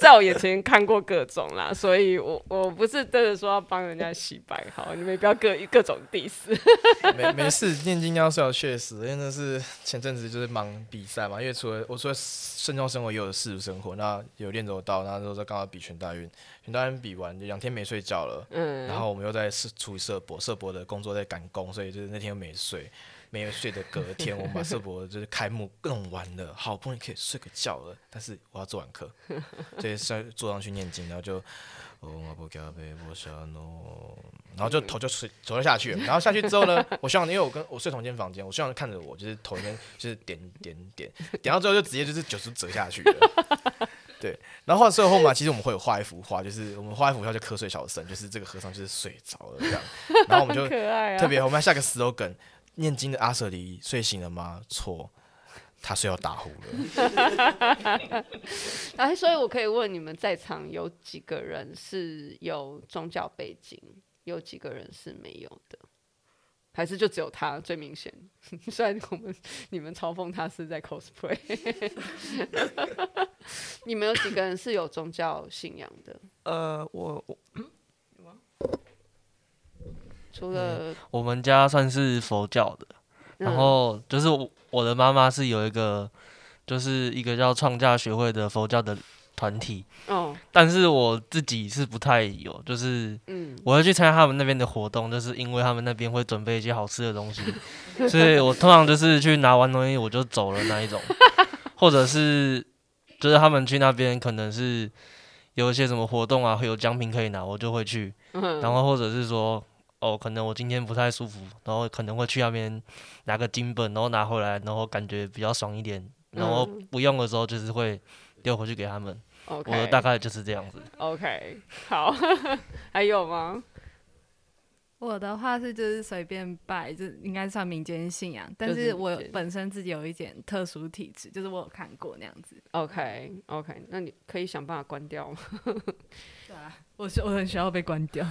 在我眼前看过各种啦，所以我我不是真的说要帮人家洗白，好，你们不要各各种 diss。没没事，念经要是要确实，因为那是前阵子就是忙比赛嘛，因为除了我除了慎重生活，也有世俗生活，那有练柔道，然后那时候刚好比全大运，全大运比完就两天没睡觉了，嗯，然后我们又在处理社博，社博的工作在赶工，所以就是那天又没睡。没有睡的隔天，我们把社博就是开幕弄完了，好不容易可以睡个觉了。但是我要做完课，所以上坐上去念经，然后就，哦，然后就头就垂走了下去。然后下去之后呢，我希望因为我跟我睡同间房间，我希望看着我就是头一边就是点点点 点到最后就直接就是九十折下去了。对，然后最后嘛，其实我们会有画一幅画，就是我们画一幅画叫瞌睡小僧，就是这个和尚就是睡着了这样。然后我们就特别，我们要下个 slogan。念经的阿舍离睡醒了吗？错，他睡到打呼了。哎，所以我可以问你们，在场有几个人是有宗教背景，有几个人是没有的？还是就只有他最明显？虽然我们你们嘲讽他是在 cosplay，你们有几个人是有宗教信仰的？呃，我我。除了、嗯、我们家算是佛教的，然后就是我我的妈妈是有一个，就是一个叫创价学会的佛教的团体，哦，但是我自己是不太有，就是嗯，我会去参加他们那边的活动，就是因为他们那边会准备一些好吃的东西，所以我通常就是去拿完东西我就走了那一种，或者是就是他们去那边可能是有一些什么活动啊，会有奖品可以拿，我就会去，然后或者是说。哦，可能我今天不太舒服，然后可能会去那边拿个金本，然后拿回来，然后感觉比较爽一点，然后不用的时候就是会丢回去给他们。我的大概就是这样子。OK，好，还有吗？我的话是就是随便拜，就应该算民间信仰，但是我本身自己有一点特殊体质，就是我有看过那样子。OK，OK，、okay, okay, 那你可以想办法关掉吗？对啊，我是我很需要被关掉。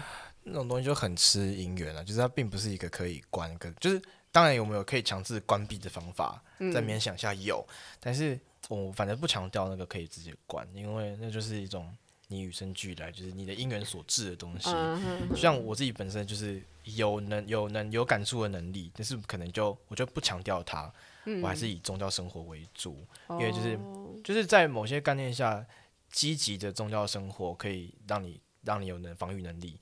那种东西就很吃因缘了，就是它并不是一个可以关跟，就是当然有没有可以强制关闭的方法，在冥想下有，嗯、但是我反正不强调那个可以直接关，因为那就是一种你与生俱来，就是你的因缘所致的东西。嗯、像我自己本身就是有能有能有感触的能力，但是可能就我就不强调它，我还是以宗教生活为主，嗯、因为就是就是在某些概念下，积极的宗教生活可以让你让你有能防御能力。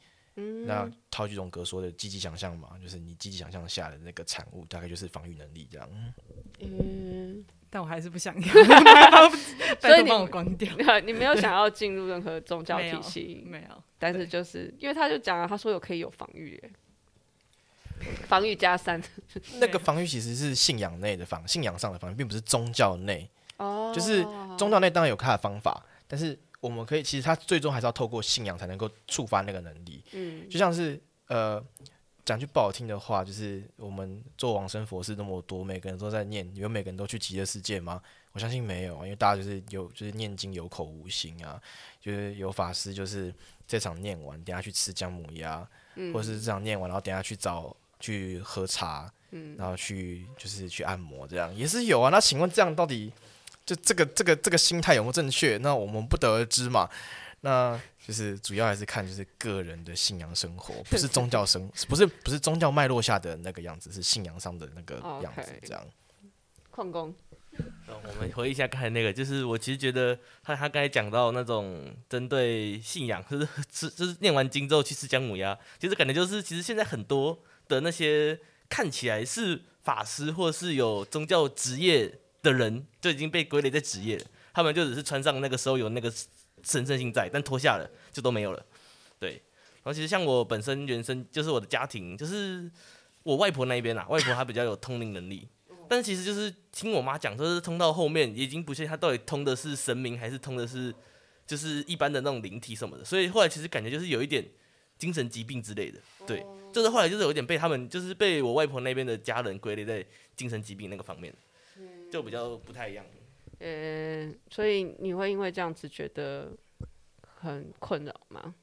那套句荣格说的积极想象嘛，就是你积极想象下的那个产物，大概就是防御能力这样。嗯，但我还是不想要，所以你帮我关掉。你没有想要进入任何宗教体系，没有。但是就是因为他就讲了，他说有可以有防御，防御加三。那个防御其实是信仰内的防，信仰上的防御，并不是宗教内。哦，就是宗教内当然有他的方法，但是。我们可以，其实他最终还是要透过信仰才能够触发那个能力。嗯，就像是呃，讲句不好听的话，就是我们做往生佛事那么多，每个人都在念，有每个人都去极乐世界吗？我相信没有，因为大家就是有，就是念经有口无心啊，就是有法师就是这场念完，等下去吃姜母鸭，嗯、或者是这场念完，然后等下去找去喝茶，嗯，然后去就是去按摩，这样也是有啊。那请问这样到底？就这个这个这个心态有没有正确？那我们不得而知嘛。那就是主要还是看就是个人的信仰生活，不是宗教生，不是不是宗教脉络下的那个样子，是信仰上的那个样子。这样。矿工，我们回忆一下刚才那个，就是我其实觉得他他刚才讲到那种针对信仰，就是吃就是念完经之后去吃姜母鸭，其实感觉就是其实现在很多的那些看起来是法师或是有宗教职业。的人就已经被归类在职业了，他们就只是穿上那个时候有那个神圣性在，但脱下了就都没有了。对，然后其实像我本身原生就是我的家庭，就是我外婆那一边啊，外婆她比较有通灵能力，但是其实就是听我妈讲，就是通到后面已经不确定她到底通的是神明还是通的是就是一般的那种灵体什么的，所以后来其实感觉就是有一点精神疾病之类的。对，就是后来就是有一点被他们就是被我外婆那边的家人归类在精神疾病那个方面。就比较不太一样，呃，所以你会因为这样子觉得很困扰吗？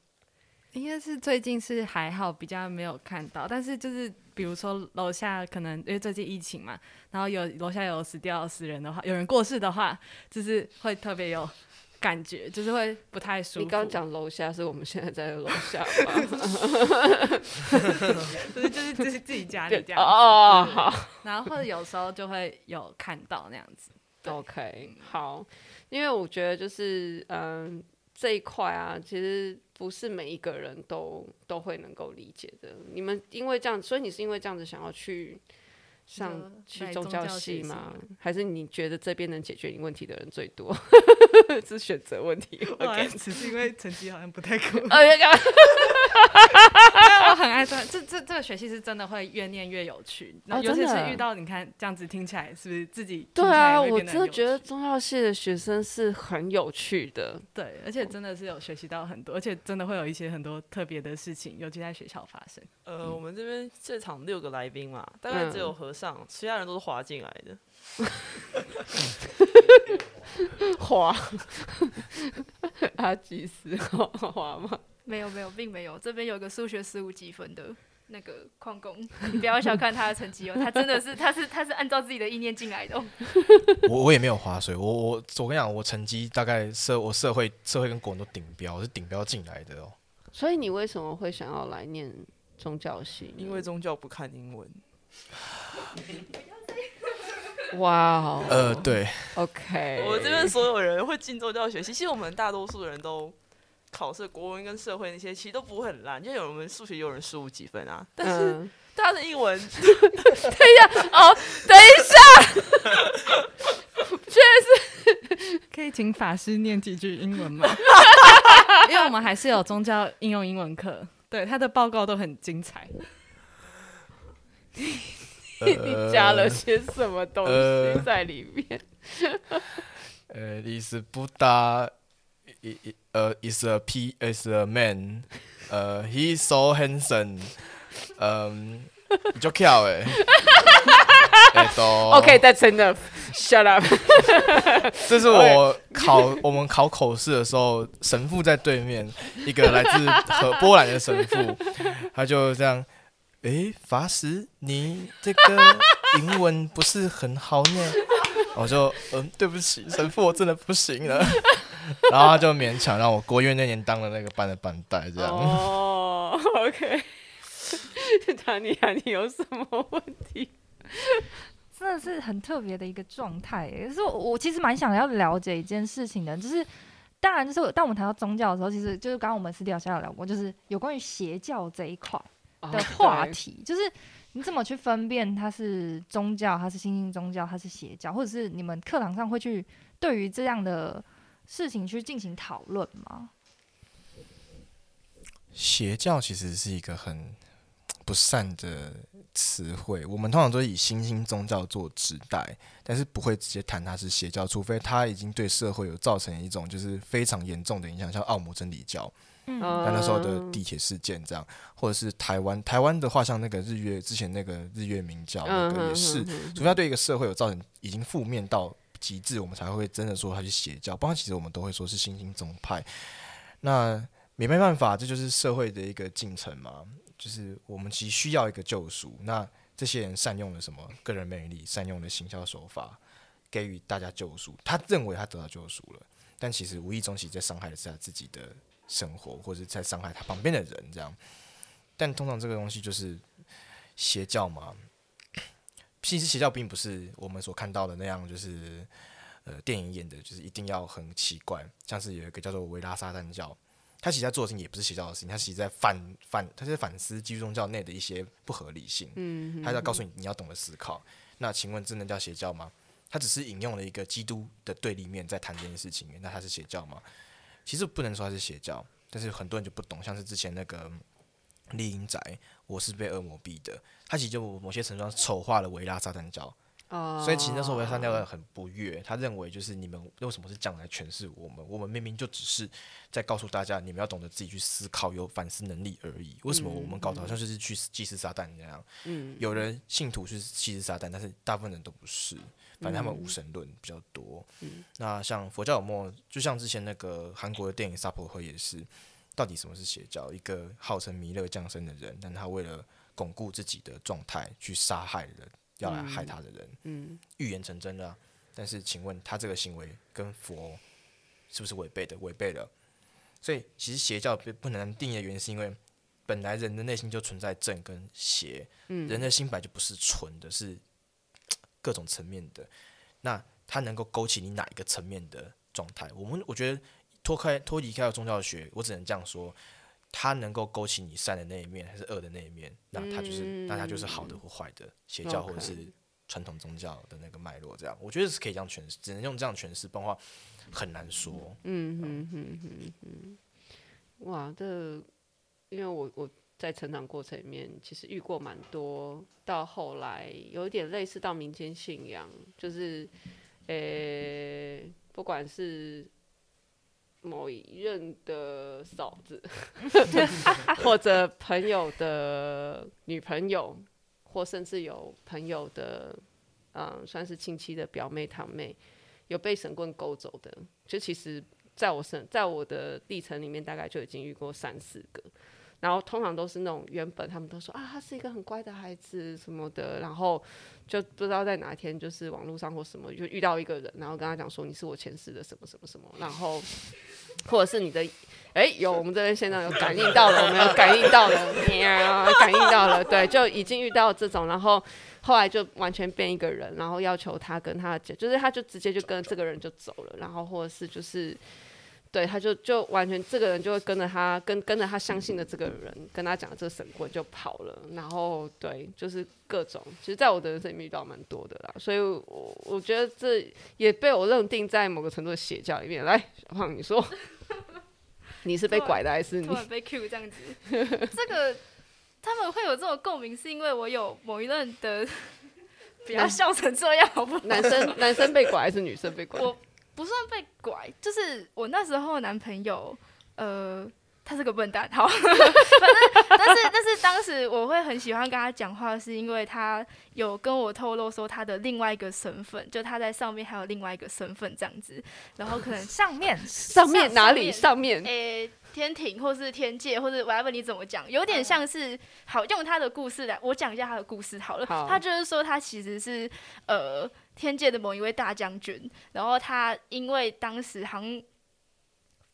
应该是最近是还好，比较没有看到，但是就是比如说楼下可能因为最近疫情嘛，然后有楼下有死掉死人的话，有人过世的话，就是会特别有感觉，就是会不太舒服。你刚讲楼下是我们现在在楼下吗？就是就是就是自己家里这样哦，好。然后或者有时候就会有看到那样子。OK，好，因为我觉得就是嗯这一块啊，其实不是每一个人都都会能够理解的。你们因为这样，所以你是因为这样子想要去。上去宗教系吗？还是你觉得这边能解决你问题的人最多？是选择问题。我只是因为成绩好像不太够。我很爱这这这这个学期是真的会越念越有趣，然后尤其是遇到你看这样子听起来是不是自己？对啊，我真的觉得中药系的学生是很有趣的。对，而且真的是有学习到很多，而且真的会有一些很多特别的事情，尤其在学校发生。呃，我们这边现场六个来宾嘛，大概只有和尚，其他人都是滑进来的。滑，阿吉斯滑吗？没有没有，并没有。这边有个数学十五积分的那个矿工，你不要小看他的成绩哦，他真的是，他是他是按照自己的意念进来的。我我也没有划水，我我我跟你讲，我成绩大概社我社会社会跟国文都顶标，我是顶标进来的哦。所以你为什么会想要来念宗教系？因为宗教不看英文。哇哦！呃，对。OK，我这边所有人会进宗教学习，其实我们大多数人都。考试国文跟社会那些其实都不会很烂，就有人数学有人十五几分啊，但是大家的英文，等一下哦，等一下，确实可以请法师念几句英文吗？因为我们还是有宗教应用英文课，对他的报告都很精彩。你加了些什么东西在里面？呃，意思不大。呃，is a p is a man，呃，he's so handsome，嗯，就巧哎，哎都，OK，that's enough，shut up。这是我考我们考口试的时候，神父在对面，一个来自和波兰的神父，他就这样，诶，法师，你这个英文不是很好呢？我就，嗯，对不起，神父，我真的不行了。然后他就勉强让我过，因为那年当了那个班的班带，这样。哦、oh,，OK。塔尼亚，你有什么问题？真的是很特别的一个状态。可是我，我其实蛮想要了解一件事情的，就是当然，就是当我们谈到宗教的时候，其实就是刚刚我们私底下有聊过，就是有关于邪教这一块的话题，oh, 就是你怎么去分辨它是宗教，它是新兴宗教，它是邪教，或者是你们课堂上会去对于这样的。事情去进行讨论吗？邪教其实是一个很不善的词汇，我们通常都以新兴宗教做指代，但是不会直接谈它是邪教，除非它已经对社会有造成一种就是非常严重的影响，像奥姆真理教，嗯，那时候的地铁事件这样，或者是台湾，台湾的话像那个日月之前那个日月明教那个也是，除非它对一个社会有造成已经负面到。极致，我们才会真的说他是邪教。不然，其实我们都会说是新兴宗派。那也没办法，这就是社会的一个进程嘛。就是我们其实需要一个救赎。那这些人善用了什么个人魅力，善用了行销手法，给予大家救赎。他认为他得到救赎了，但其实无意中其实在伤害的是他自己的生活，或者在伤害他旁边的人。这样。但通常这个东西就是邪教嘛。其实邪教并不是我们所看到的那样，就是呃电影演的，就是一定要很奇怪。像是有一个叫做维拉撒旦教，他其实在做的事情也不是邪教的事情，他其实在反反，他在反思基督宗教内的一些不合理性。嗯，他在告诉你你要懂得思考。那请问真的叫邪教吗？他只是引用了一个基督的对立面在谈这件事情，那他是邪教吗？其实不能说他是邪教，但是很多人就不懂，像是之前那个。厉阴宅，我是被恶魔逼的。他其实就某些程度上丑化了维拉撒旦教，oh. 所以其实那时候维拉撒旦教很不悦。他认为就是你们为什么是这样来诠释我们？我们明明就只是在告诉大家，你们要懂得自己去思考，有反思能力而已。为什么我们搞得好像就是去祭祀撒旦那样？嗯，有人信徒是祭祀撒旦，但是大部分人都不是。反正他们无神论比较多。嗯，那像佛教有没有？就像之前那个韩国的电影《萨婆诃》也是。到底什么是邪教？一个号称弥勒降生的人，但他为了巩固自己的状态，去杀害人，要来害他的人，嗯，预言成真了。但是，请问他这个行为跟佛是不是违背的？违背了。所以其实邪教不不能定义的原因，是因为本来人的内心就存在正跟邪，嗯，人的心本来就不是纯的，是 各种层面的。那它能够勾起你哪一个层面的状态？我们我觉得脱开脱离开了宗教学，我只能这样说，它能够勾起你善的那一面还是恶的那一面？那它就是，嗯、那它就是好的或坏的，邪教或者是传统宗教的那个脉络。这样，我觉得是可以这样诠释，只能用这样诠释，不然的话很难说。嗯嗯嗯嗯嗯，哇，这因为我我在成长过程里面，其实遇过蛮多，到后来有点类似到民间信仰，就是。诶、欸，不管是某一任的嫂子，或者朋友的女朋友，或甚至有朋友的，嗯，算是亲戚的表妹堂妹，有被神棍勾走的，就其实在我身，在我的历程里面，大概就已经遇过三四个。然后通常都是那种原本他们都说啊，他是一个很乖的孩子什么的，然后就不知道在哪一天就是网络上或什么就遇到一个人，然后跟他讲说，你是我前世的什么什么什么，然后或者是你的哎，有我们这边现在有感应到了，我们有感应到了，感应到了，对，就已经遇到这种，然后后来就完全变一个人，然后要求他跟他姐，就是他就直接就跟这个人就走了，然后或者是就是。对，他就就完全这个人就会跟着他，跟跟着他相信的这个人，跟他讲的这个神棍就跑了。然后对，就是各种，其实在我的人生里面遇到蛮多的啦。所以我我觉得这也被我认定在某个程度的邪教里面。来，小胖，你说 你是被拐的还是你被 Q 这样子？这个他们会有这种共鸣，是因为我有某一任的，不要笑成这样好不好？男生男生被拐还是女生被拐？不算被拐，就是我那时候男朋友，呃，他是个笨蛋，好，反 正但是但是当时我会很喜欢跟他讲话，是因为他有跟我透露说他的另外一个身份，就他在上面还有另外一个身份这样子，然后可能上面 上面哪里上面？诶、欸，天庭或是天界，或者我要问你怎么讲，有点像是好用他的故事来，我讲一下他的故事好了，好，他就是说他其实是呃。天界的某一位大将军，然后他因为当时好像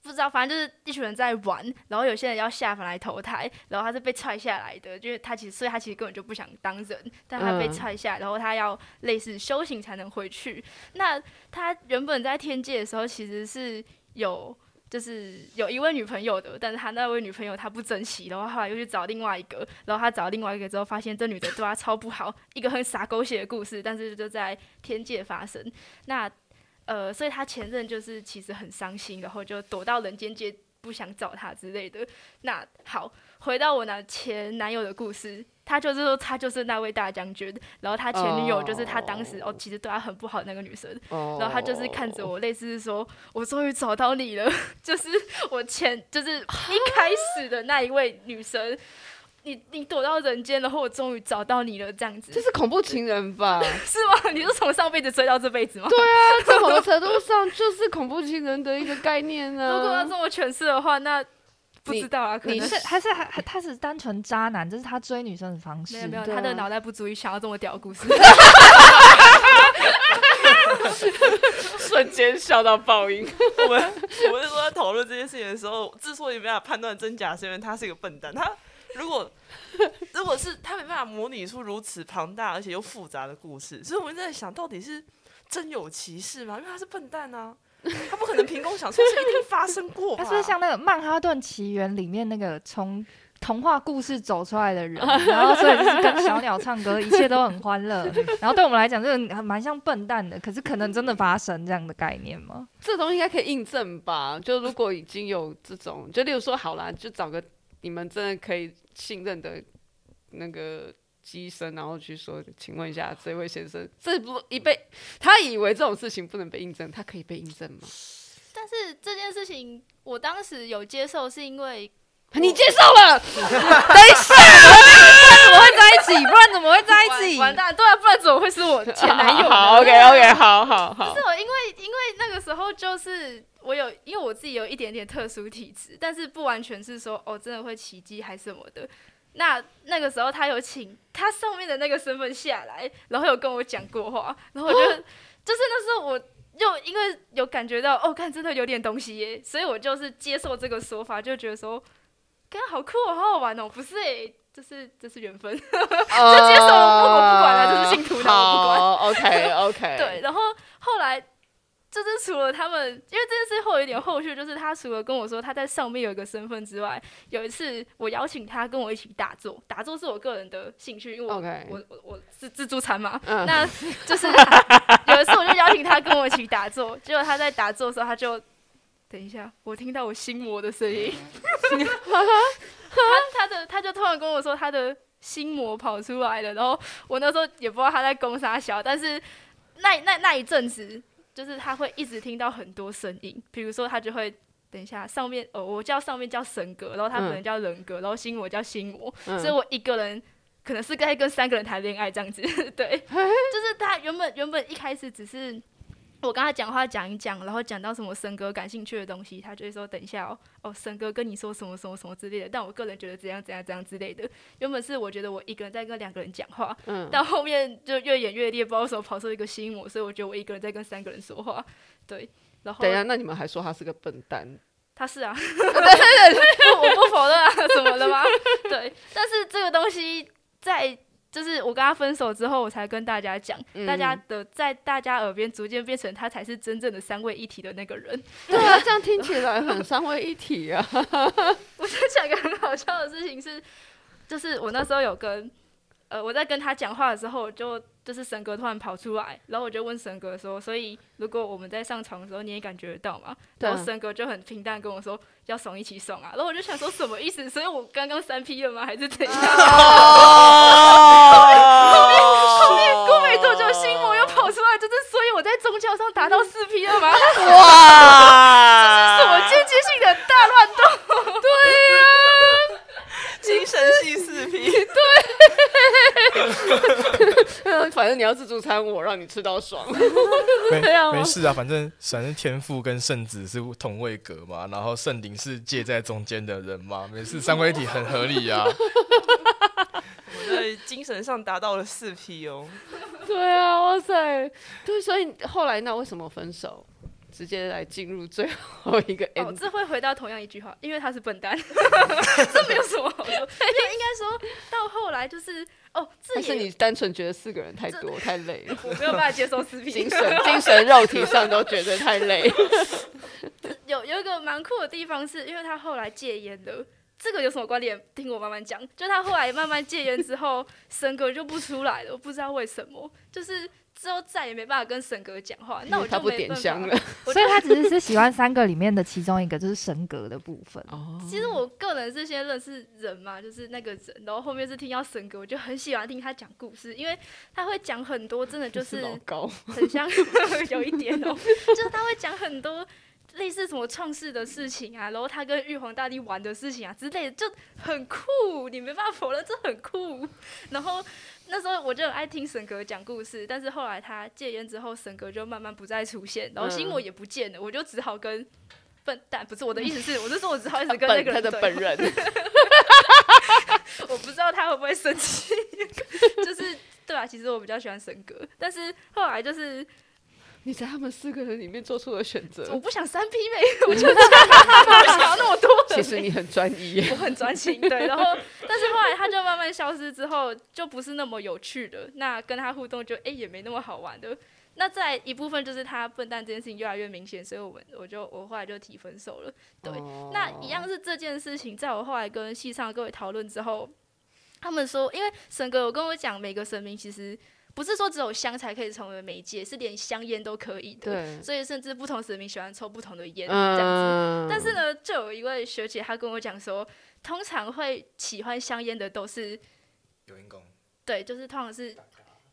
不知道，反正就是一群人在玩，然后有些人要下凡来投胎，然后他是被踹下来的，就是他其实，所以他其实根本就不想当人，但他被踹下，然后他要类似修行才能回去。那他原本在天界的时候，其实是有。就是有一位女朋友的，但是他那位女朋友他不珍惜，然后后来又去找另外一个，然后他找另外一个之后，发现这女的对他超不好，一个很洒狗血的故事，但是就在天界发生。那呃，所以他前任就是其实很伤心，然后就躲到人间界，不想找他之类的。那好，回到我那前男友的故事。他就是说，他就是那位大将军，然后他前女友就是他当时、oh. 哦，其实对他很不好的那个女生，oh. 然后他就是看着我，类似是说，我终于找到你了，就是我前就是一开始的那一位女生，你你躲到人间，然后我终于找到你了，这样子，这是恐怖情人吧？是吗？你是从上辈子追到这辈子吗？对啊，在某个程度上就是恐怖情人的一个概念呢、啊。如果要这么诠释的话，那。不知道啊，可能是还是还还他是单纯渣男，这是他追女生的方式。没有没有，他的脑袋不足以想要这么屌的故事。瞬间笑到爆音。我们我们说在讨论这件事情的时候，之所以没办法判断真假，是因为他是一个笨蛋。他如果如果是他没办法模拟出如此庞大而且又复杂的故事，所以我们在想到底是真有其事吗？因为他是笨蛋啊。他不可能凭空想出，是一定发生过。他是不是像那个《曼哈顿奇缘》里面那个从童话故事走出来的人，然后所以就是跟小鸟唱歌，一切都很欢乐。然后对我们来讲，这个蛮像笨蛋的，可是可能真的发生这样的概念吗？这东西应该可以印证吧？就如果已经有这种，就例如说，好啦，就找个你们真的可以信任的那个。机身，然后去说，请问一下这位先生，这不一被他以为这种事情不能被印证，他可以被印证吗？但是这件事情，我当时有接受，是因为你接受了。等一下，不然怎么会在一起？不然怎么会在一起？完蛋，对啊，不然怎么会是我前男友？好，OK OK，好好好。是我，因为因为那个时候就是我有，因为我自己有一点点特殊体质，但是不完全是说哦，真的会奇迹还是什么的。那那个时候他有请他上面的那个身份下来，然后有跟我讲过话，然后我就、哦、就是那时候我就因为有感觉到哦，看真的有点东西耶，所以我就是接受这个说法，就觉得说，刚好酷哦，好好玩哦，不是诶，这是这是缘分，呃、就接受了，不我不管了，这是信徒的，我不管。OK OK。对，然后后来。就是除了他们，因为这件事后有一点后续，就是他除了跟我说他在上面有一个身份之外，有一次我邀请他跟我一起打坐，打坐是我个人的兴趣，因为我.我我我是自助餐嘛，嗯、那就是有一次我就邀请他跟我一起打坐，结果他在打坐的时候他就等一下，我听到我心魔的声音，他他的他就突然跟我说他的心魔跑出来了，然后我那时候也不知道他在攻啥小，但是那那那一阵子。就是他会一直听到很多声音，比如说他就会等一下上面哦，我叫上面叫神格，然后他可能叫人格，嗯、然后心魔叫心魔，嗯、所以我一个人可能是该跟三个人谈恋爱这样子，对，就是他原本原本一开始只是。我跟他讲话讲一讲，然后讲到什么森哥感兴趣的东西，他就会说等一下哦，哦森哥跟你说什么什么什么之类的。但我个人觉得怎样怎样怎样之类的。原本是我觉得我一个人在跟两个人讲话，嗯，到后面就越演越烈，不知道为什么跑出一个心魔，所以我觉得我一个人在跟三个人说话，对。然后等一下，那你们还说他是个笨蛋？他是啊，我不否认啊，什么的吗？对，但是这个东西在。就是我跟他分手之后，我才跟大家讲，嗯、大家的在大家耳边逐渐变成他才是真正的三位一体的那个人。对啊，这样听起来很三位一体啊。我在讲一个很好笑的事情是，就是我那时候有跟。呃，我在跟他讲话的时候，就就是神哥突然跑出来，然后我就问神哥说：“所以如果我们在上床的时候，你也感觉得到吗？”然后神哥就很平淡跟我说：“要怂一起怂啊！”然后我就想说什么意思？所以我刚刚三 P 了吗？还是怎样？后面 后面过没多久，心魔又跑出来，就是所以我在宗教上达到四 P 了吗？哇！这是什么间接性的大乱斗？对呀、啊。精神系四 P，对，反正你要自助餐，我让你吃到爽。没 没事啊，反正反正天父跟圣子是同位格嘛，然后圣灵是介在中间的人嘛，每次，三位一体很合理啊。我在精神上达到了四 P 哦。对啊，哇塞，对，所以后来那为什么分手？直接来进入最后一个 end。哦，这会回到同样一句话，因为他是笨蛋，这没有什么好说。因为应该说到后来就是哦，但是你单纯觉得四个人太多太累了，我没有办法接受四 P，精神精神肉体上都觉得太累。有有一个蛮酷的地方是，因为他后来戒烟了，这个有什么关联？听我慢慢讲。就他后来慢慢戒烟之后，神格就不出来了，我不知道为什么，就是。之后再也没办法跟神格讲话，那我就不点香了。所以他只是是喜欢三个里面的其中一个，就是神格的部分。哦，其实我个人是先认识人嘛，就是那个人，然后后面是听到神格，我就很喜欢听他讲故事，因为他会讲很多，真的就是很像 有一点哦，就是他会讲很多类似什么创世的事情啊，然后他跟玉皇大帝玩的事情啊之类的，就很酷，你没办法否认这很酷，然后。那时候我就很爱听沈格讲故事，但是后来他戒烟之后，沈格就慢慢不再出现，然后心我也不见了，嗯、我就只好跟笨蛋，不是我的意思是，我是说我只好一直跟那个人他的本人，我不知道他会不会生气，就是对啊，其实我比较喜欢沈格，但是后来就是。你在他们四个人里面做出了选择。我不想三 P 妹，我就 不想要那么多。其实你很专一，我很专心，对。然后，但是后来他就慢慢消失之后，就不是那么有趣的。那跟他互动就哎、欸、也没那么好玩的。那在一部分就是他笨蛋这件事情越来越明显，所以我们我就我后来就提分手了。对，哦、那一样是这件事情，在我后来跟戏上各位讨论之后，他们说，因为神哥有跟我讲，每个神明其实。不是说只有香才可以成为媒介，是连香烟都可以的。对所以甚至不同神明喜欢抽不同的烟这样子。嗯、但是呢，就有一位学姐她跟我讲说，通常会喜欢香烟的都是有因公。对，就是通常是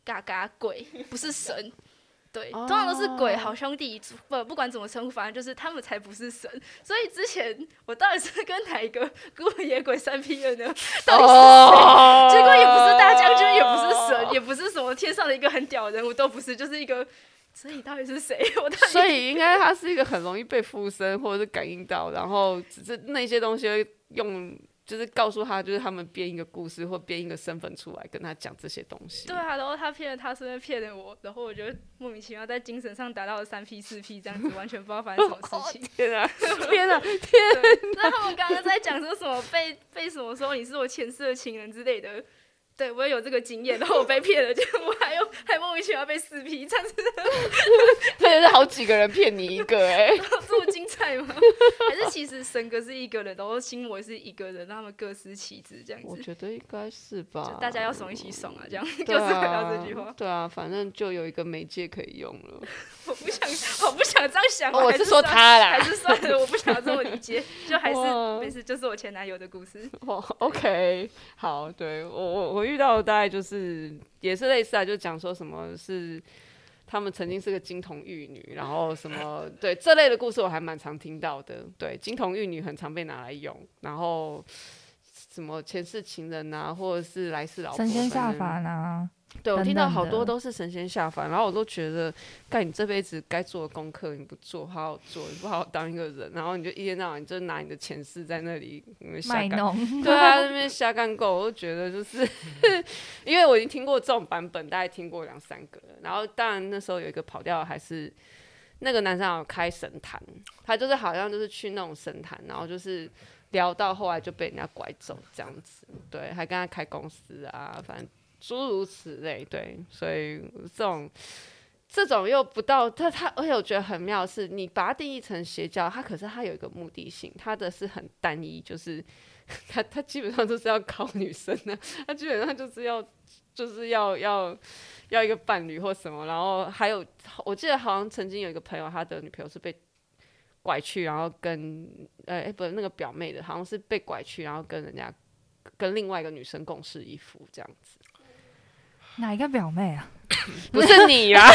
嘎嘎鬼，不是神。对，通常都是鬼好兄弟，不不管怎么称呼，反正就是他们才不是神。所以之前我到底是跟哪一个孤魂野鬼三 P 的呢？到底是谁？哦、结果也不是大将军，也不是神，也不是什么天上的一个很屌的人物，都不是，就是一个。所以到底是谁？我所以应该他是一个很容易被附身或者是感应到，然后只是那些东西会用。就是告诉他，就是他们编一个故事或编一个身份出来跟他讲这些东西。对啊，然后他骗了他，顺便骗了我，然后我就莫名其妙在精神上达到了三 P 四 P 这样子，完全不知道发生什么事情。哦、天啊！天啊！天啊！那他们刚刚在讲说什么被被什么说你是我前世的情人之类的。对，我也有这个经验，然后我被骗了，就我还有还莫名其妙被四 P，这样子，特别是好几个人骗你一个、欸，哎，这么精彩吗？还是其实神哥是一个人，然后心魔是一个人，他们各司其职这样子？我觉得应该是吧，大家要怂一起怂啊，这样，啊、就是回到这句话。对啊，反正就有一个媒介可以用了。我不想，我不想这样想。哦、我是说他啦，还是算了，我不想要这么理解，就还是没事，就是我前男友的故事。哦，OK，好，对我我我。遇到大概就是也是类似啊，就讲说什么是他们曾经是个金童玉女，然后什么对这类的故事我还蛮常听到的。对，金童玉女很常被拿来用，然后什么前世情人啊，或者是来世老婆神仙下凡啊。对，我听到好多都是神仙下凡，然后我都觉得，干你这辈子该做的功课你不做，好好做，你不好好当一个人，然后你就一天到晚就拿你的前世在那里卖弄，对啊，那边 瞎干够，我就觉得就是，因为我已经听过这种版本，大概听过两三个了，然后当然那时候有一个跑调，还是那个男生有开神坛，他就是好像就是去那种神坛，然后就是聊到后来就被人家拐走这样子，对，还跟他开公司啊，反正。诸如此类，对，所以这种这种又不到他他，而且我觉得很妙是，你把它定义成邪教，它可是它有一个目的性，它的是很单一，就是 它它基本上就是要考女生的，它基本上就是要 就是要要要一个伴侣或什么，然后还有我记得好像曾经有一个朋友，他的女朋友是被拐去，然后跟呃哎不那个表妹的，好像是被拐去，然后跟人家跟另外一个女生共侍一夫这样子。哪一个表妹啊？不是你啦，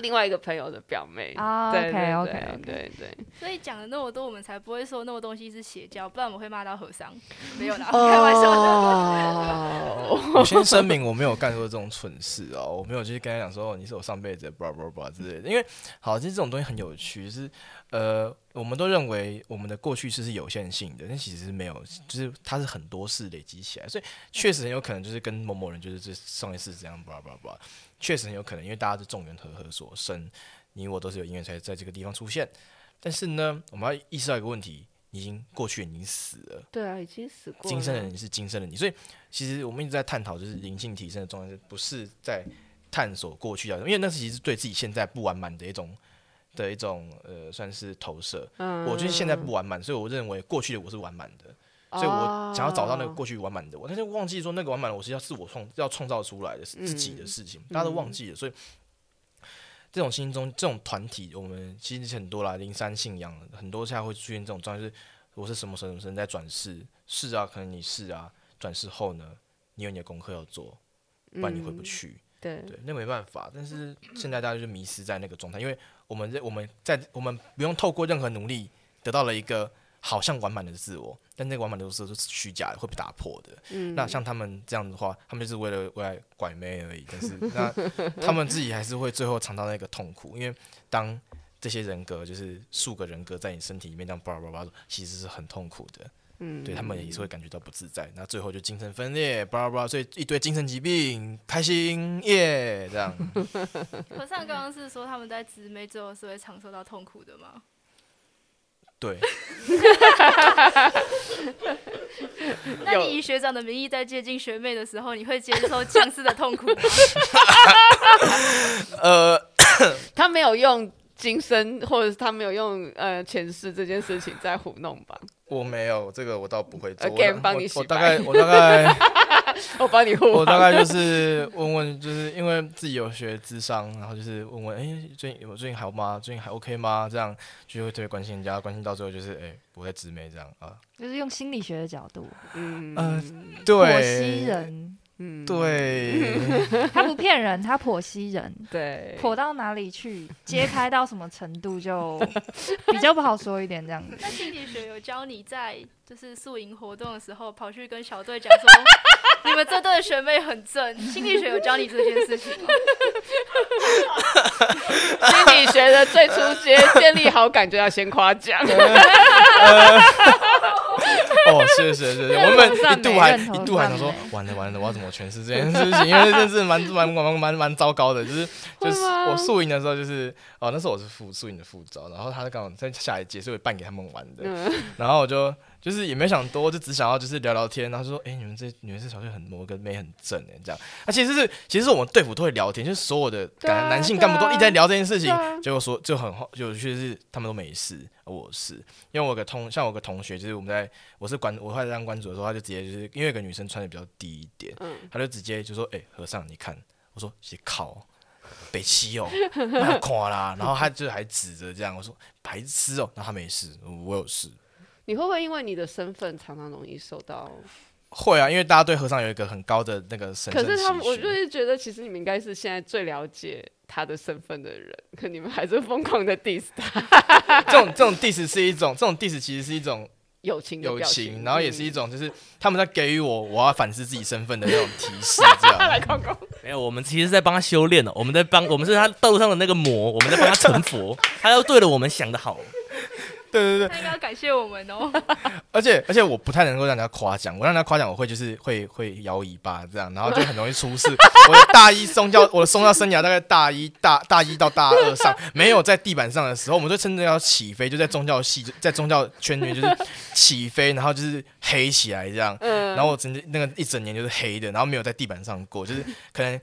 另外一个朋友的表妹。啊，OK OK 对对。所以讲了那么多，我们才不会说那么东西是邪教，不然我们会骂到和尚。没有啦，开玩笑的。我先声明，我没有干过这种蠢事哦，我没有去跟他讲说你是我上辈子的，blah blah blah 之类的。因为好，其实这种东西很有趣，就是。呃，我们都认为我们的过去式是有限性的，但其实是没有，就是它是很多事累积起来，所以确实很有可能就是跟某某人就是这上一世这样，叭叭叭，确实很有可能，因为大家是众缘和合所生，你我都是有因缘才在这个地方出现。但是呢，我们要意识到一个问题，你已经过去，已经死了。对啊，已经死过了。今生的你是今生的你，所以其实我们一直在探讨，就是灵性提升的重要，不是在探索过去啊，因为那是其实是对自己现在不完满的一种。的一种呃，算是投射。嗯，我就是现在不完满，所以我认为过去的我是完满的，所以我想要找到那个过去完满的我，但是忘记说那个完满的我是要自我创要创造出来的自己的事情，大家都忘记了，所以这种心中这种团体，我们其实很多啦，灵山信仰很多现在会出现这种状态，就是我是什么神什么神在转世，是啊，可能你是啊，转世后呢，你有你的功课要做，不然你回不去。对。对，那没办法，但是现在大家就迷失在那个状态，因为我们在我们在我们不用透过任何努力得到了一个好像完满的自我，但那个完满的自我是虚假的，会被打破的。嗯，那像他们这样的话，他们就是为了为了拐妹而已，但是 那他们自己还是会最后尝到那个痛苦，因为当这些人格就是数个人格在你身体里面这样叭叭叭，其实是很痛苦的。嗯，对他们也是会感觉到不自在，那最后就精神分裂，巴拉巴拉，所以一堆精神疾病，开心耶，yeah, 这样。和尚刚刚是说他们在直妹之后是会尝受到痛苦的吗？对。那你以学长的名义在接近学妹的时候，你会接受僵尸的痛苦吗？呃，他没有用。今生，或者是他没有用呃前世这件事情在糊弄吧？我没有这个，我倒不会做。Again，帮你洗白。我大概，我大概，我帮你糊。我大概就是问问，就是因为自己有学智商，然后就是问问，哎、欸，最近我最近还好吗？最近还 OK 吗？这样就会特别关心人家，关心到最后就是，哎、欸，不会直媒这样啊。就是用心理学的角度，嗯嗯、呃，对。对对，他不骗人，他剖析人，对，剖到哪里去，揭开到什么程度就比较不好说一点这样子。那心理学有教你在就是宿营活动的时候跑去跟小队讲说，你们这对的学妹很正，心理学有教你这件事情吗？心理学的最初阶建立好感就要先夸奖。哦，是是是，我们一度还一度还想说，完了完了，我要怎么诠释这件事情？因为这是蛮蛮蛮蛮蛮蛮糟糕的，就是就是我宿营的时候，就是哦，那时候我是副宿营的副招，然后他刚好在下一届，所以办给他们玩的，然后我就。就是也没想多，就只想要就是聊聊天，然后就说，哎、欸，你们这你们这小队很某个妹很正哎，这样。那、啊、其实是其实是我们队服都会聊天，就是所有的感男性干部都一直在聊这件事情，啊、结果说就很好，就确实是他们都没事，我是因为我有个同像我有个同学，就是我们在我是管我后来当关主的时候，他就直接就是因为有个女生穿的比较低一点，嗯、他就直接就说，哎、欸，和尚你看，我说写靠北七哦，那垮啦，然后他就还指着这样，我说白痴哦，那他没事，我有事。你会不会因为你的身份常常容易受到？会啊，因为大家对和尚有一个很高的那个身份。可是他们，我就是觉得，其实你们应该是现在最了解他的身份的人，可你们还是疯狂的 diss 他。这种这种 diss 是一种，这种 diss 其实是一种友情友情，然后也是一种就是他们在给予我我要反思自己身份的那种提示。这样来看看，没有，我们其实在帮他修炼呢，我们在帮，我们是他道路上的那个魔，我们在帮他成佛，他要对了我们想的好。对对对，他应该要感谢我们哦。而且而且我不太能够让人家夸奖，我让人家夸奖我会就是会会摇尾巴这样，然后就很容易出事。我的大一宗教，我的宗教生涯大概大一大大一到大二上，没有在地板上的时候，我们就真的要起飞，就在宗教系，在宗教圈里面就是起飞，然后就是黑起来这样。然后我整那个一整年就是黑的，然后没有在地板上过，就是可能。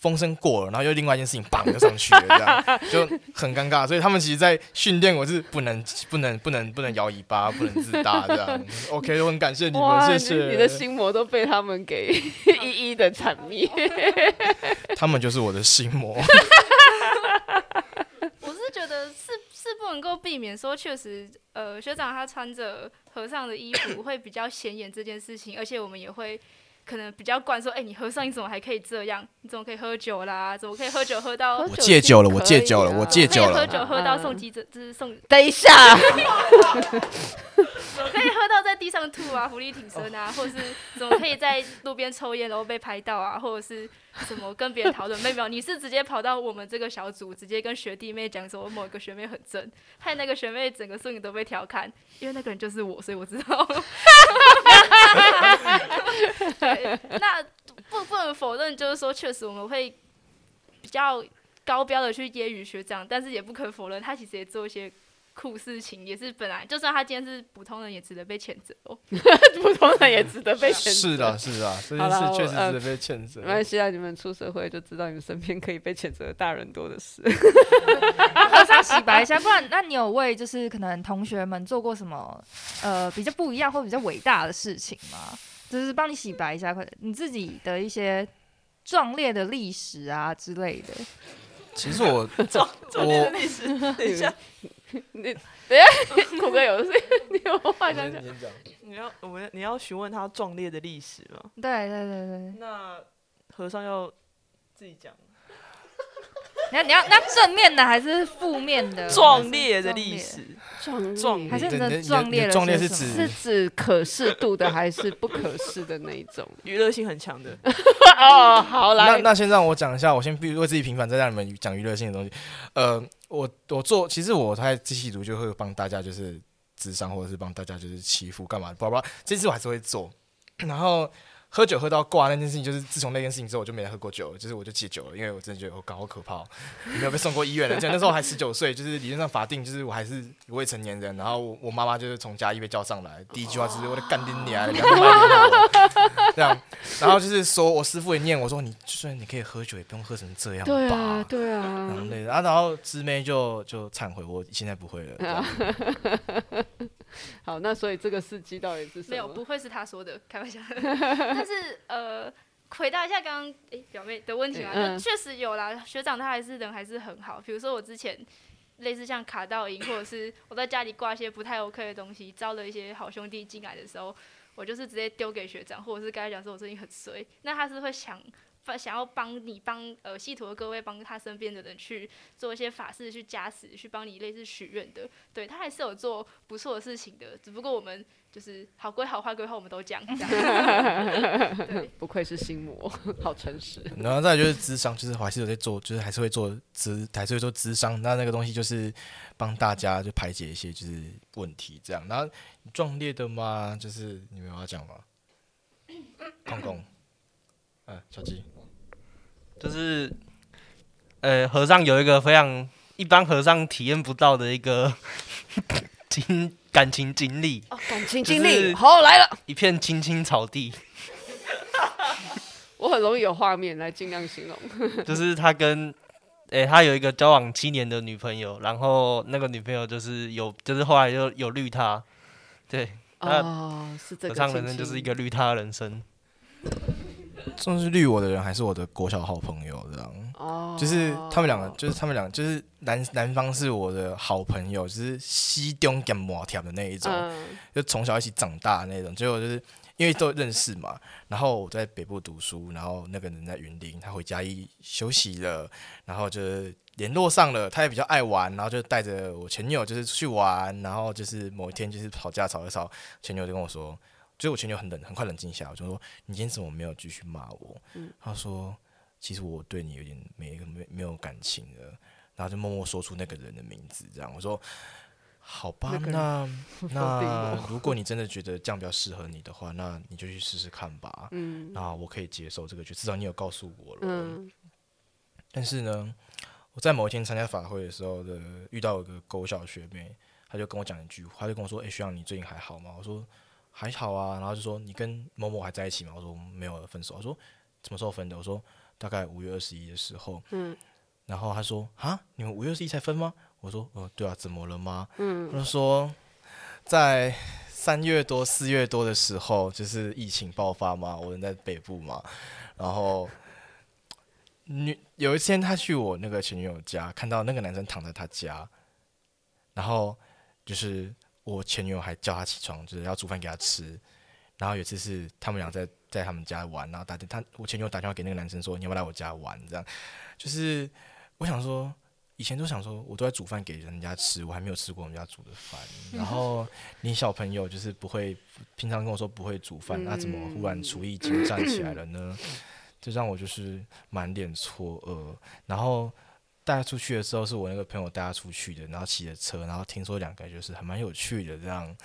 风声过了，然后又另外一件事情，绑就上去了，这样 就很尴尬。所以他们其实，在训练我是不能、不能、不能、不能摇尾巴，不能自大这样。OK，我很感谢你们，谢谢。你的心魔都被他们给一一的铲灭。他们就是我的心魔。我是觉得是是不能够避免说，确实，呃，学长他穿着和尚的衣服会比较显眼这件事情，而且我们也会。可能比较惯说，哎、欸，你喝上你怎么还可以这样？你怎么可以喝酒啦？怎么可以喝酒喝到？我戒酒了，我戒酒了，我戒酒了。喝酒喝到送急诊，就是送。等一下。怎么可以喝到在地上吐啊？伏地挺身啊？或者是怎么可以在路边抽烟然后被拍到啊？或者是什么跟别人讨论？没有，你是直接跑到我们这个小组，直接跟学弟妹讲说，某一个学妹很正，害那个学妹整个摄影都被调侃，因为那个人就是我，所以我知道。那不不能否认，就是说确实我们会比较高标的去揶揄学长，但是也不可否认，他其实也做一些。酷事情也是本来，就算他今天是普通人，也值得被谴责哦。普通人也值得被谴责。是的，是的，这件事确实值得被谴责。没关系啊，你们出社会就知道，你们身边可以被谴责的大人多的是。马上洗白一下，不然，那你有为就是可能同学们做过什么呃比较不一样或比较伟大的事情吗？就是帮你洗白一下，你自己的一些壮烈的历史啊之类的。其实我壮壮烈的历史，等一下。你等下，虎哥有事，你有话想讲。你要我们你要询问他壮烈的历史吗？对对对对。那和尚要自己讲。你要你要那正面的还是负面的？壮烈的历史，壮壮还是壮烈的？壮烈是指是指可视度的还是不可视的那一种？娱乐性很强的。哦，好来。那那先让我讲一下，我先必须为自己平反，再让你们讲娱乐性的东西。呃。我我做，其实我在机器读就会帮大家就是智商，或者是帮大家就是欺负干嘛，不不，这次我还是会做，然后。喝酒喝到挂那件事情，就是自从那件事情之后，我就没再喝过酒了，就是我就戒酒了，因为我真的觉得我搞好可怕，喔，没有被送过医院的。就那时候还十九岁，就是理论上法定就是我还是未成年人。然后我我妈妈就是从家义被叫上来，第一句话就是我的干爹你啊，这样。然后就是说我师傅也念我说，你就算你可以喝酒，也不用喝成这样吧。对啊，对啊。然后然后师妹就就忏悔，我现在不会了。好，那所以这个事迹到底是什么？没有，不会是他说的，开玩笑。但是呃，回答一下刚刚诶表妹的问题嘛，嗯、就确实有啦。学长他还是人还是很好。比如说我之前类似像卡到营，或者是我在家里挂一些不太 OK 的东西，招了一些好兄弟进来的时候，我就是直接丢给学长，或者是跟他讲说我最近很衰，那他是会想。想要帮你帮呃系统的各位帮他身边的人去做一些法事去加持，去帮你类似许愿的，对他还是有做不错的事情的，只不过我们就是好归好坏归坏，我们都讲。对，不愧是心魔，好诚实。然后再来就是智商，就是我还是有在做，就是还是会做智，还是会做智商。那那个东西就是帮大家就排解一些就是问题这样。然后壮烈的嘛？就是你们有要讲吗？公公，嗯，小鸡。就是，呃，和尚有一个非常一般和尚体验不到的一个经 感情经历。哦，感情经历，好来了，一片青青草地。我很容易有画面，来尽量形容。就是他跟，哎、欸，他有一个交往七年的女朋友，然后那个女朋友就是有，就是后来就有绿他，对，哦，是这个。和尚人生就是一个绿他的人生。算是绿我的人，还是我的国小好朋友这样。哦，就是他们两个，就是他们两个，就是男男方是我的好朋友，就是西东跟摩条的那一种，嗯、就从小一起长大的那种。结果就是因为都认识嘛，然后我在北部读书，然后那个人在云林，他回家一休息了，然后就是联络上了。他也比较爱玩，然后就带着我前女友就是出去玩，然后就是某一天就是吵架吵一吵，前女友就跟我说。所以我前女友很冷，很快冷静下来，我就说：“你今天怎么没有继续骂我？”嗯、他说：“其实我对你有点没没没有感情了。”然后就默默说出那个人的名字，这样我说：“好吧，那那如果你真的觉得这样比较适合你的话，那你就去试试看吧。嗯，那我可以接受这个，就至少你有告诉我了。嗯、但是呢，我在某一天参加法会的时候的遇到一个狗小学妹，她就跟我讲一句话，她就跟我说：“哎、欸，学长，你最近还好吗？”我说。还好啊，然后就说你跟某某还在一起吗？我说没有分手。我说什么时候分的？我说大概五月二十一的时候。嗯，然后他说啊，你们五月二十一才分吗？我说哦，对啊，怎么了吗？嗯，他说在三月多四月多的时候，就是疫情爆发嘛，我人在北部嘛，然后女有一天他去我那个前女友家，看到那个男生躺在他家，然后就是。我前女友还叫他起床，就是要煮饭给他吃。然后有一次是他们俩在在他们家玩，然后打电他我前女友打电话给那个男生说：“你要不要来我家玩？”这样就是我想说，以前都想说我都在煮饭给人家吃，我还没有吃过我们家煮的饭。然后你小朋友就是不会平常跟我说不会煮饭，那怎么忽然厨艺精湛起来了呢？这让我就是满脸错愕。然后。带他出去的时候是我那个朋友带他出去的，然后骑着车，然后听说两个就是还蛮有趣的这样。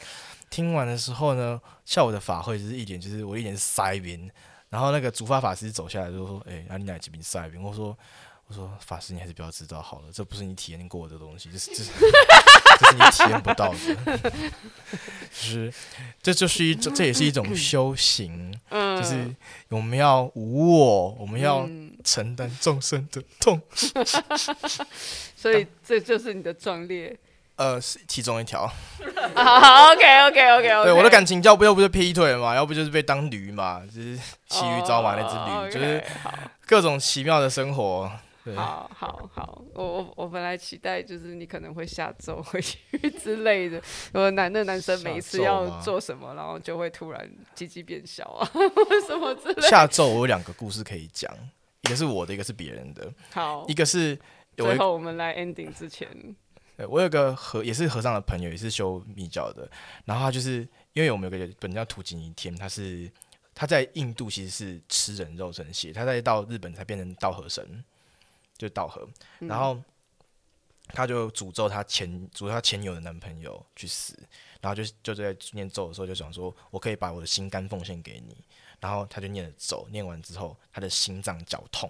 听完的时候呢，下午的法会就是一点就是我一点塞边，然后那个主法法师走下来就说：“哎、欸，那、啊、你哪几边塞边？”我说：“我说法师你还是不要知道好了，这不是你体验过的东西，就是这是这是你体验不到的，就是这就是一种这也是一种修行，就是我们要无我，我们要。”承担众生的痛，所以这就是你的壮烈。呃，是其中一条。好，OK，OK，OK，OK 对，我的感情要不要不就劈腿嘛，要不就是被当驴嘛，就是骑驴找马那只驴，就是各种奇妙的生活。好好好，我我我本来期待就是你可能会下咒回去之类的，我男的男生每一次要做什么，然后就会突然鸡鸡变小啊，什么之类的。下咒我有两个故事可以讲。一个是我的，一个是别人的。好，一个是最后我们来 ending 之前，对，我有个和也是和尚的朋友，也是修密教的。然后他就是因为我们有个本叫土井一天，他是他在印度其实是吃人肉神血，他在到日本才变成道和神，就道和。然后他就诅咒他前诅咒他前女友的男朋友去死，然后就就在念咒的时候就想说，我可以把我的心肝奉献给你。然后他就念了咒，念完之后，他的心脏绞痛，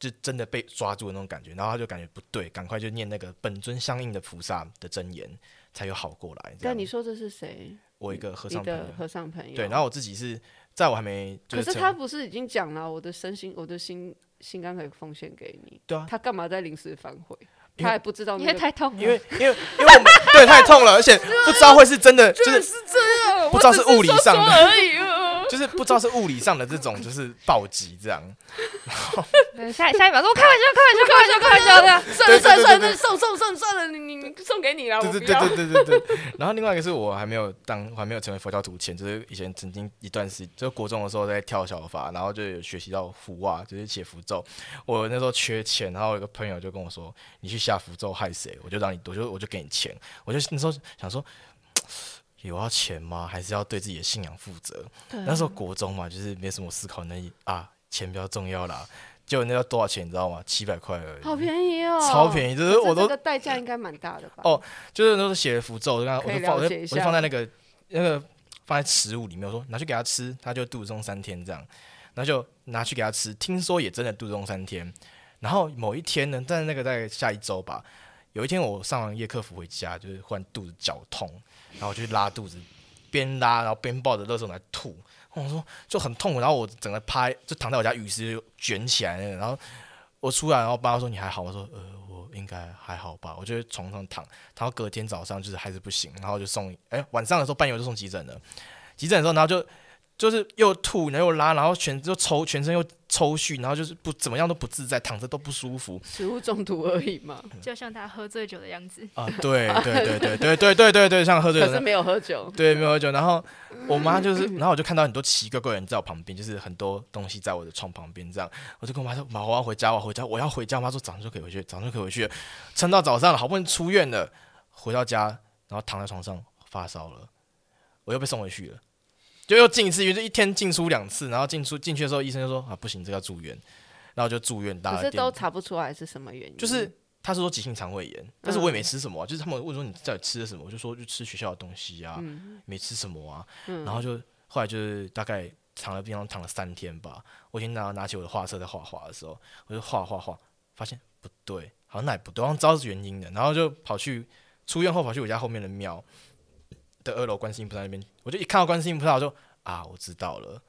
就真的被抓住的那种感觉。然后他就感觉不对，赶快就念那个本尊相应的菩萨的真言，才有好过来。但你说这是谁？我一个和尚朋友。和尚朋友。对，然后我自己是在我还没，可是他不是已经讲了，我的身心，我的心心肝可以奉献给你。对啊。他干嘛在临时反悔？他还不知道，因为太痛了。因为因为因为我们 对太痛了，而且不知道会是真的，就是这样，不知道是物理上的而已。就是不知道是物理上的这种就是暴击这样。对，下下一秒说我开玩笑，开玩笑，开玩笑，开玩笑的。算了算了算了，送送送算了，你你送给你了，对对对对对对对。然后另外一个是我还没有当，我还没有成为佛教徒前，就是以前曾经一段时间，就是国中的时候在跳小法，然后就有学习到符啊，就是写符咒。我那时候缺钱，然后有个朋友就跟我说：“你去下符咒害谁？我就让你，我就我就给你钱。”我就那时候想说。有要钱吗？还是要对自己的信仰负责？啊、那时候国中嘛，就是没什么思考能力啊，钱比较重要啦。结果那要多少钱，你知道吗？七百块而已，好便宜哦，超便宜。就是我都这个代价应该蛮大的吧？哦，就是那时候写的符咒，我就放，我就放在那个那个放在食物里面，我说拿去给他吃，他就肚子痛三天这样。然后就拿去给他吃，听说也真的肚子痛三天。然后某一天呢，但是那个在下一周吧，有一天我上完夜客服回家，就是忽然肚子绞痛。然后我就拉肚子，边拉然后边抱着热手来吐。我说就很痛，然后我整个拍就躺在我家浴室卷起来那个。然后我出来，然后爸爸说你还好？我说呃我应该还好吧。我就在床上躺，然后隔天早上就是还是不行，然后就送哎晚上的时候半夜我就送急诊了。急诊的时候然后就。就是又吐，然后又拉，然后全就抽，全身又抽搐，然后就是不怎么样都不自在，躺着都不舒服。食物中毒而已嘛，就像他喝醉酒的样子。啊，对对对对对对对对对，像喝醉酒。可是没有喝酒。对，没有喝酒。然后我妈就是，然后我就看到很多奇怪怪人在我旁边，就是很多东西在我的床旁边这样。我就跟我妈说：“妈，我要回家，我要回家，我要回家。”我妈说：“早上就可以回去，早上就可以回去。”撑到早上了，好不容易出院了，回到家，然后躺在床上发烧了，我又被送回去了。就又进一次，因为就一天进出两次，然后进出进去的时候，医生就说啊不行，这个要住院，然后就住院。可是都查不出来是什么原因。就是他是说急性肠胃炎，但是我也没吃什么、啊，就是他们问说你到底吃了什么，我就说就吃学校的东西啊，嗯、没吃什么啊、嗯。然后就后来就是大概躺在病房躺了三天吧。我已经拿拿起我的画册在画画的时候，我就画画画，发现不对，好像那也不对，好像知道是原因的。然后就跑去出院后跑去我家后面的庙。的二楼观世音菩萨那边，我就一看到观世音菩萨，我就啊，我知道了，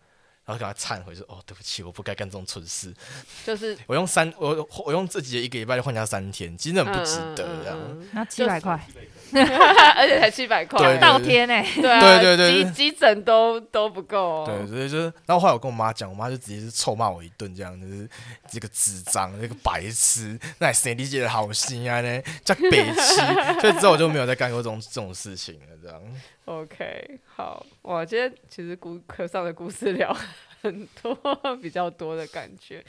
然后给他忏悔说，哦，对不起，我不该干这种蠢事。就是我用三，我我用自己的一个礼拜就换他三天，其实很不值得这样。那七百块。而且才七百块，倒贴呢？对啊，对对对，急急诊都都不够、哦。对，所以就是，然后后来我跟我妈讲，我妈就直接是臭骂我一顿，这样就是这个智障，这个白痴，那谁理解的好心啊呢？叫北七，所以之后我就没有再干过这种这种事情了，这样。OK，好，哇，今天其实故课上的故事聊。很多 比较多的感觉。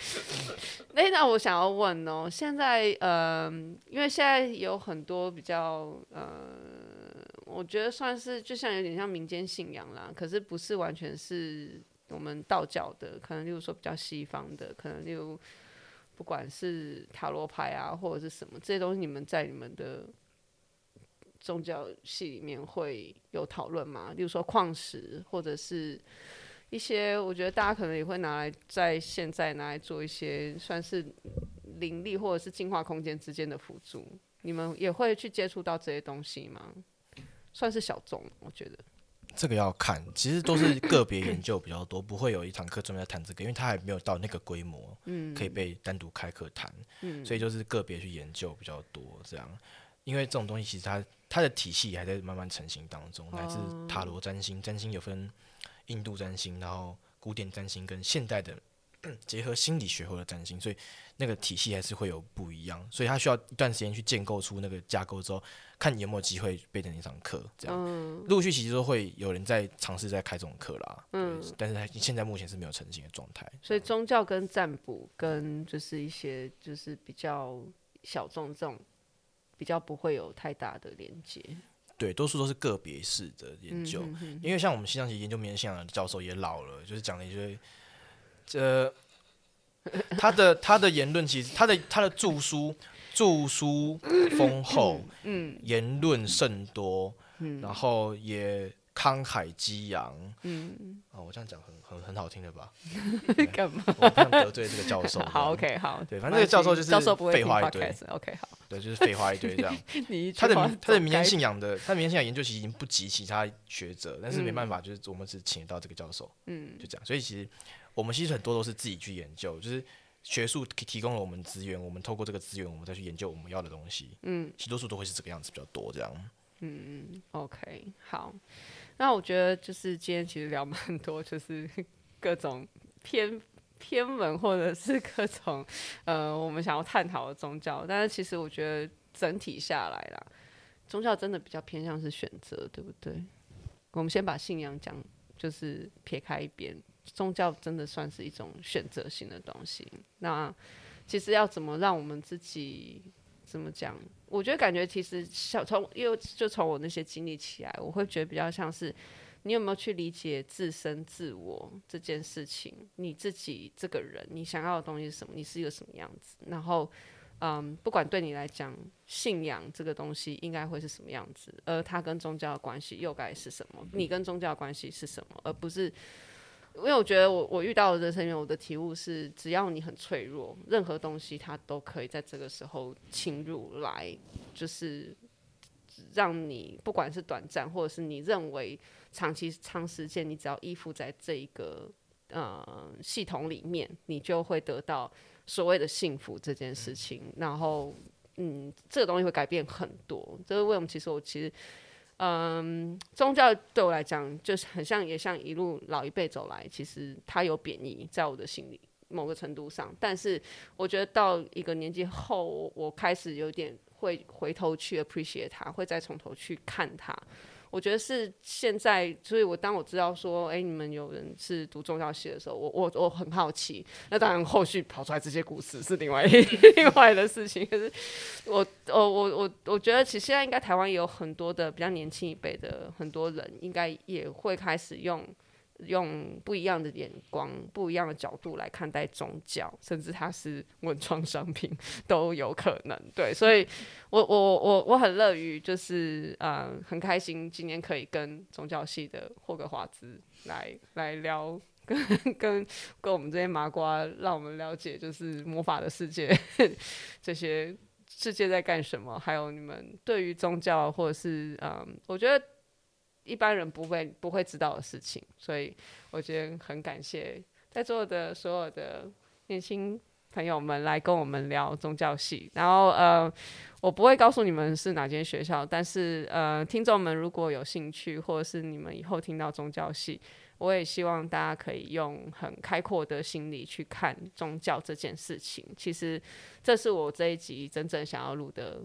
哎，那我想要问哦，现在呃，因为现在有很多比较呃，我觉得算是就像有点像民间信仰啦，可是不是完全是我们道教的，可能例如说比较西方的，可能例如不管是塔罗牌啊或者是什么这些东西，你们在你们的宗教系里面会有讨论吗？例如说矿石或者是。一些我觉得大家可能也会拿来在现在拿来做一些算是灵力或者是进化空间之间的辅助，你们也会去接触到这些东西吗？算是小众，我觉得。这个要看，其实都是个别研究比较多，不会有一堂课专门在谈这个，因为它还没有到那个规模，嗯，可以被单独开课谈，嗯，所以就是个别去研究比较多这样。因为这种东西其实它它的体系还在慢慢成型当中，乃至塔罗占星，占星有分。印度占星，然后古典占星跟现代的 结合心理学后的占星，所以那个体系还是会有不一样，所以它需要一段时间去建构出那个架构之后，看你有没有机会备成一堂课，这样。嗯。陆续其实都会有人在尝试在开这种课啦。嗯。但是他现在目前是没有成型的状态。所以宗教跟占卜跟就是一些就是比较小众这种，比较不会有太大的连接。对，多数都是个别式的研究，嗯、哼哼，因为像我们西藏系研究民间信仰的教授也老了，就是讲了一些，这他的他的言论其实他的他的著书著书丰厚，嗯，言论甚多，嗯，然后也。慷慨激昂，嗯，哦，我这样讲很很很好听的吧？干嘛？我不想得罪这个教授。好，OK，好，对，反正这个教授就是废话一堆。OK，好，对，就是废话一堆这样。他的他的民间信仰的，他的民间信仰研究其实已经不及其他学者，但是没办法，就是我们只请得到这个教授，嗯，就这样。所以其实我们其实很多都是自己去研究，就是学术提供了我们资源，我们透过这个资源，我们再去研究我们要的东西。嗯，其实多数都会是这个样子比较多这样。嗯嗯，OK，好。那我觉得就是今天其实聊蛮多，就是各种偏偏门或者是各种呃我们想要探讨的宗教，但是其实我觉得整体下来啦，宗教真的比较偏向是选择，对不对？我们先把信仰讲，就是撇开一边，宗教真的算是一种选择性的东西。那其实要怎么让我们自己？怎么讲？我觉得感觉其实小从因为就从我那些经历起来，我会觉得比较像是你有没有去理解自身自我这件事情，你自己这个人，你想要的东西是什么？你是一个什么样子？然后，嗯，不管对你来讲，信仰这个东西应该会是什么样子，而它跟宗教的关系又该是什么？你跟宗教的关系是什么？而不是。因为我觉得我我遇到的人生里面，我的体悟是，只要你很脆弱，任何东西它都可以在这个时候侵入来，就是让你不管是短暂，或者是你认为长期长时间，你只要依附在这一个呃系统里面，你就会得到所谓的幸福这件事情。然后，嗯，这个东西会改变很多。这是为什么？其实我其实。嗯，宗教对我来讲，就是很像，也像一路老一辈走来，其实它有贬义在我的心里某个程度上。但是我觉得到一个年纪后，我开始有点会回头去 appreciate 它，会再从头去看它。我觉得是现在，所以我当我知道说，哎、你们有人是读宗教系的时候，我我我很好奇。那当然，后续跑出来这些故事是另外 另外的事情。可是我我我我我觉得，其实现在应该台湾也有很多的比较年轻一辈的很多人，应该也会开始用。用不一样的眼光、不一样的角度来看待宗教，甚至它是文创商品都有可能。对，所以我我我我很乐于，就是呃，很开心今天可以跟宗教系的霍格华兹来来聊，跟跟跟我们这些麻瓜，让我们了解就是魔法的世界，这些世界在干什么，还有你们对于宗教或者是嗯、我觉得。一般人不会不会知道的事情，所以我觉得很感谢在座的所有的年轻朋友们来跟我们聊宗教系。然后呃，我不会告诉你们是哪间学校，但是呃，听众们如果有兴趣，或者是你们以后听到宗教系，我也希望大家可以用很开阔的心理去看宗教这件事情。其实这是我这一集真正想要录的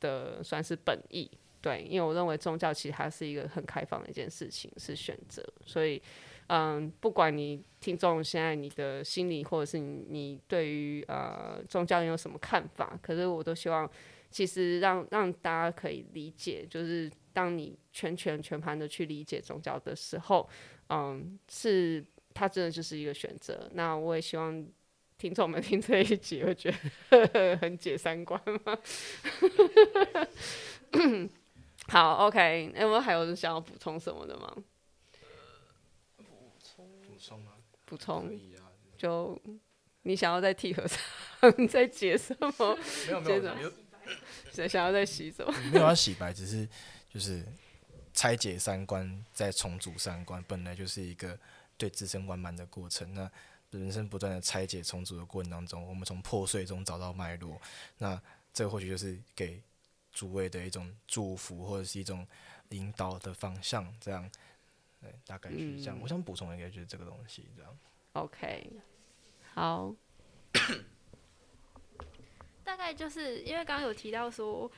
的，算是本意。对，因为我认为宗教其实它是一个很开放的一件事情，是选择。所以，嗯，不管你听众现在你的心理，或者是你你对于呃宗教有什么看法，可是我都希望，其实让让大家可以理解，就是当你全全全盘的去理解宗教的时候，嗯，是它真的就是一个选择。那我也希望听众们 听这一集会觉得 很解三观吗？好，OK，那我还有想要补充什么的吗？补充补充啊，补充就你想要再替和尚 再解什么？没有没有没有，想想要再洗什么？没有要洗白，只是就是拆解三观，再重组三观，本来就是一个对自身完满的过程。那人生不断的拆解重组的过程当中，我们从破碎中找到脉络，那这或许就是给。诸位的一种祝福，或者是一种引导的方向，这样，对，大概是这样。嗯、我想补充一个，就是这个东西，这样。OK，好。大概就是因为刚刚有提到说，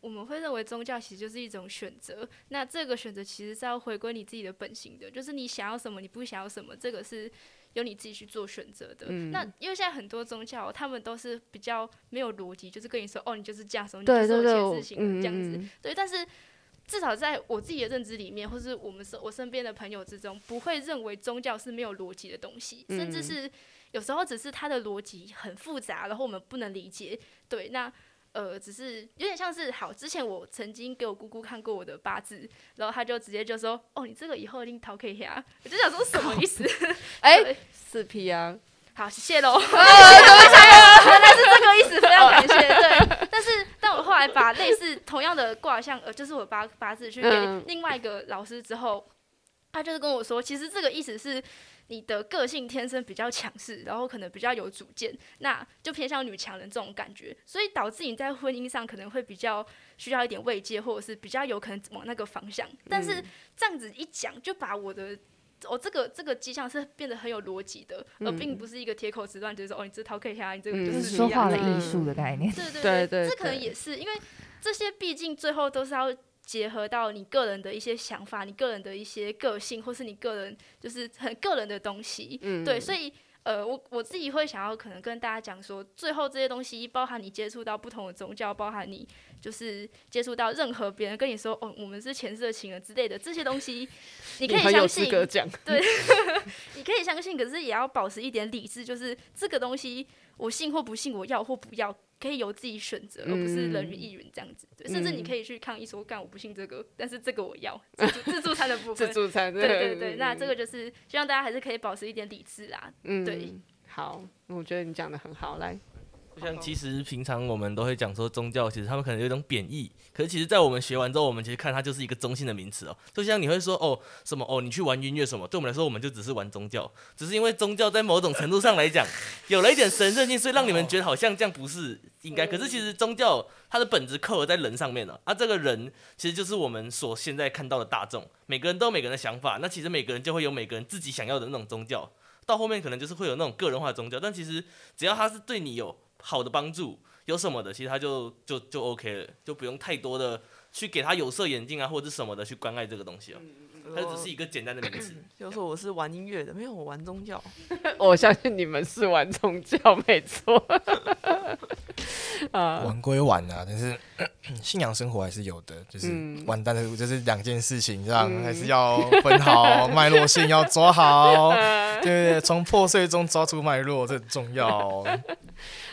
我们会认为宗教其实就是一种选择。那这个选择其实是要回归你自己的本性的，就是你想要什么，你不想要什么，这个是。由你自己去做选择的。嗯、那因为现在很多宗教，他们都是比较没有逻辑，就是跟你说，哦，你就是这样，什么你就是有些事情这样子。嗯、对，但是至少在我自己的认知里面，或是我们身我身边的朋友之中，不会认为宗教是没有逻辑的东西，嗯、甚至是有时候只是它的逻辑很复杂，然后我们不能理解。对，那。呃，只是有点像是好。之前我曾经给我姑姑看过我的八字，然后她就直接就说：“哦，你这个以后一定逃可以呀。”我就想说什么意思？哎，四 P 啊，好，谢谢喽。原来是这个意思，非常感谢。对，但是但我后来把类似同样的卦象，呃，就是我八八字去给另外一个老师之后。他就是跟我说，其实这个意思是你的个性天生比较强势，然后可能比较有主见，那就偏向女强人这种感觉，所以导致你在婚姻上可能会比较需要一点慰藉，或者是比较有可能往那个方向。但是这样子一讲，就把我的。哦，这个这个迹象是变得很有逻辑的，而并不是一个铁口直断，就是说哦，你这套可以下，你这个就是、嗯、说话的艺术的概念。对对对，对对对，这可能也是因为这些毕竟最后都是要结合到你个人的一些想法，你个人的一些个性，或是你个人就是很个人的东西。嗯，对，所以。呃，我我自己会想要可能跟大家讲说，最后这些东西包含你接触到不同的宗教，包含你就是接触到任何别人跟你说，哦，我们是前世的情人之类的这些东西，你可以相信，对，你可以相信，可是也要保持一点理智，就是这个东西我信或不信，我要或不要。可以由自己选择，而不是人云亦云这样子。对，甚至你可以去抗议说，干我不信这个，但是这个我要自助自助餐的部分。自助餐，对对对。那这个就是希望大家还是可以保持一点理智啊。嗯，对。好，我觉得你讲的很好，来。像其实平常我们都会讲说宗教，其实他们可能有一种贬义，可是其实，在我们学完之后，我们其实看它就是一个中性的名词哦。就像你会说哦什么哦，你去玩音乐什么，对我们来说，我们就只是玩宗教，只是因为宗教在某种程度上来讲，有了一点神圣性，所以让你们觉得好像这样不是应该。可是其实宗教它的本质扣合在人上面了，啊，这个人其实就是我们所现在看到的大众，每个人都有每个人的想法，那其实每个人就会有每个人自己想要的那种宗教，到后面可能就是会有那种个人化的宗教，但其实只要他是对你有好的帮助有什么的，其实他就就就 OK 了，就不用太多的去给他有色眼镜啊或者什么的去关爱这个东西了。它只是一个简单的名词。就说我是玩音乐的，没有我玩宗教。我相信你们是玩宗教，没错。啊，玩归玩啊，但是 信仰生活还是有的，就是完蛋的，就是两件事情，这样还是要分好脉络性，要抓好，对对对，从破碎中抓出脉络，这很重要。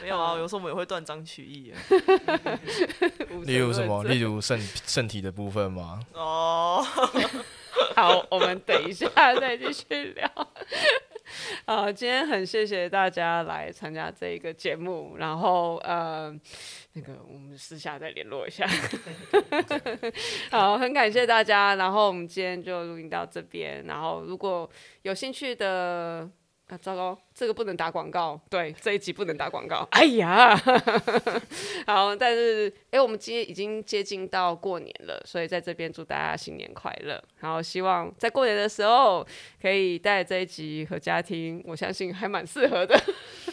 没有啊，有时候我们也会断章取义。例如什么？例如圣圣体的部分吗？哦。好，我们等一下 再继续聊。好，今天很谢谢大家来参加这一个节目，然后呃，那个我们私下再联络一下。好，很感谢大家，然后我们今天就录音到这边，然后如果有兴趣的。啊，糟糕，这个不能打广告。对，这一集不能打广告。哎呀，好，但是，哎，我们今天已经接近到过年了，所以在这边祝大家新年快乐。然后希望在过年的时候可以带这一集和家庭，我相信还蛮适合的。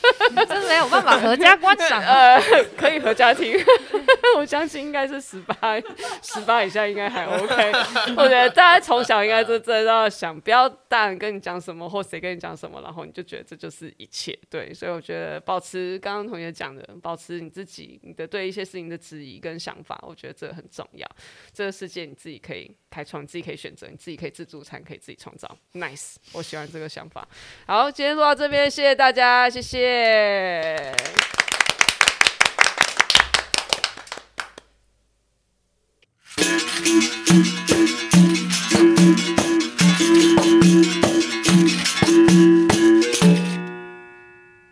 真没有办法合家观赏，呃，可以合家听。我相信应该是十八，十八以下应该还 OK。我觉得大家从小应该都知道想，不要大人跟你讲什么或谁跟你讲什么，然后。你就觉得这就是一切，对，所以我觉得保持刚刚同学讲的，保持你自己，你的对一些事情的质疑跟想法，我觉得这很重要。这个世界你自己可以开创，你自己可以选择，你自己可以自助餐，可以自己创造。Nice，我喜欢这个想法。好，今天录到这边，谢谢大家，谢谢。Yay! Yeah.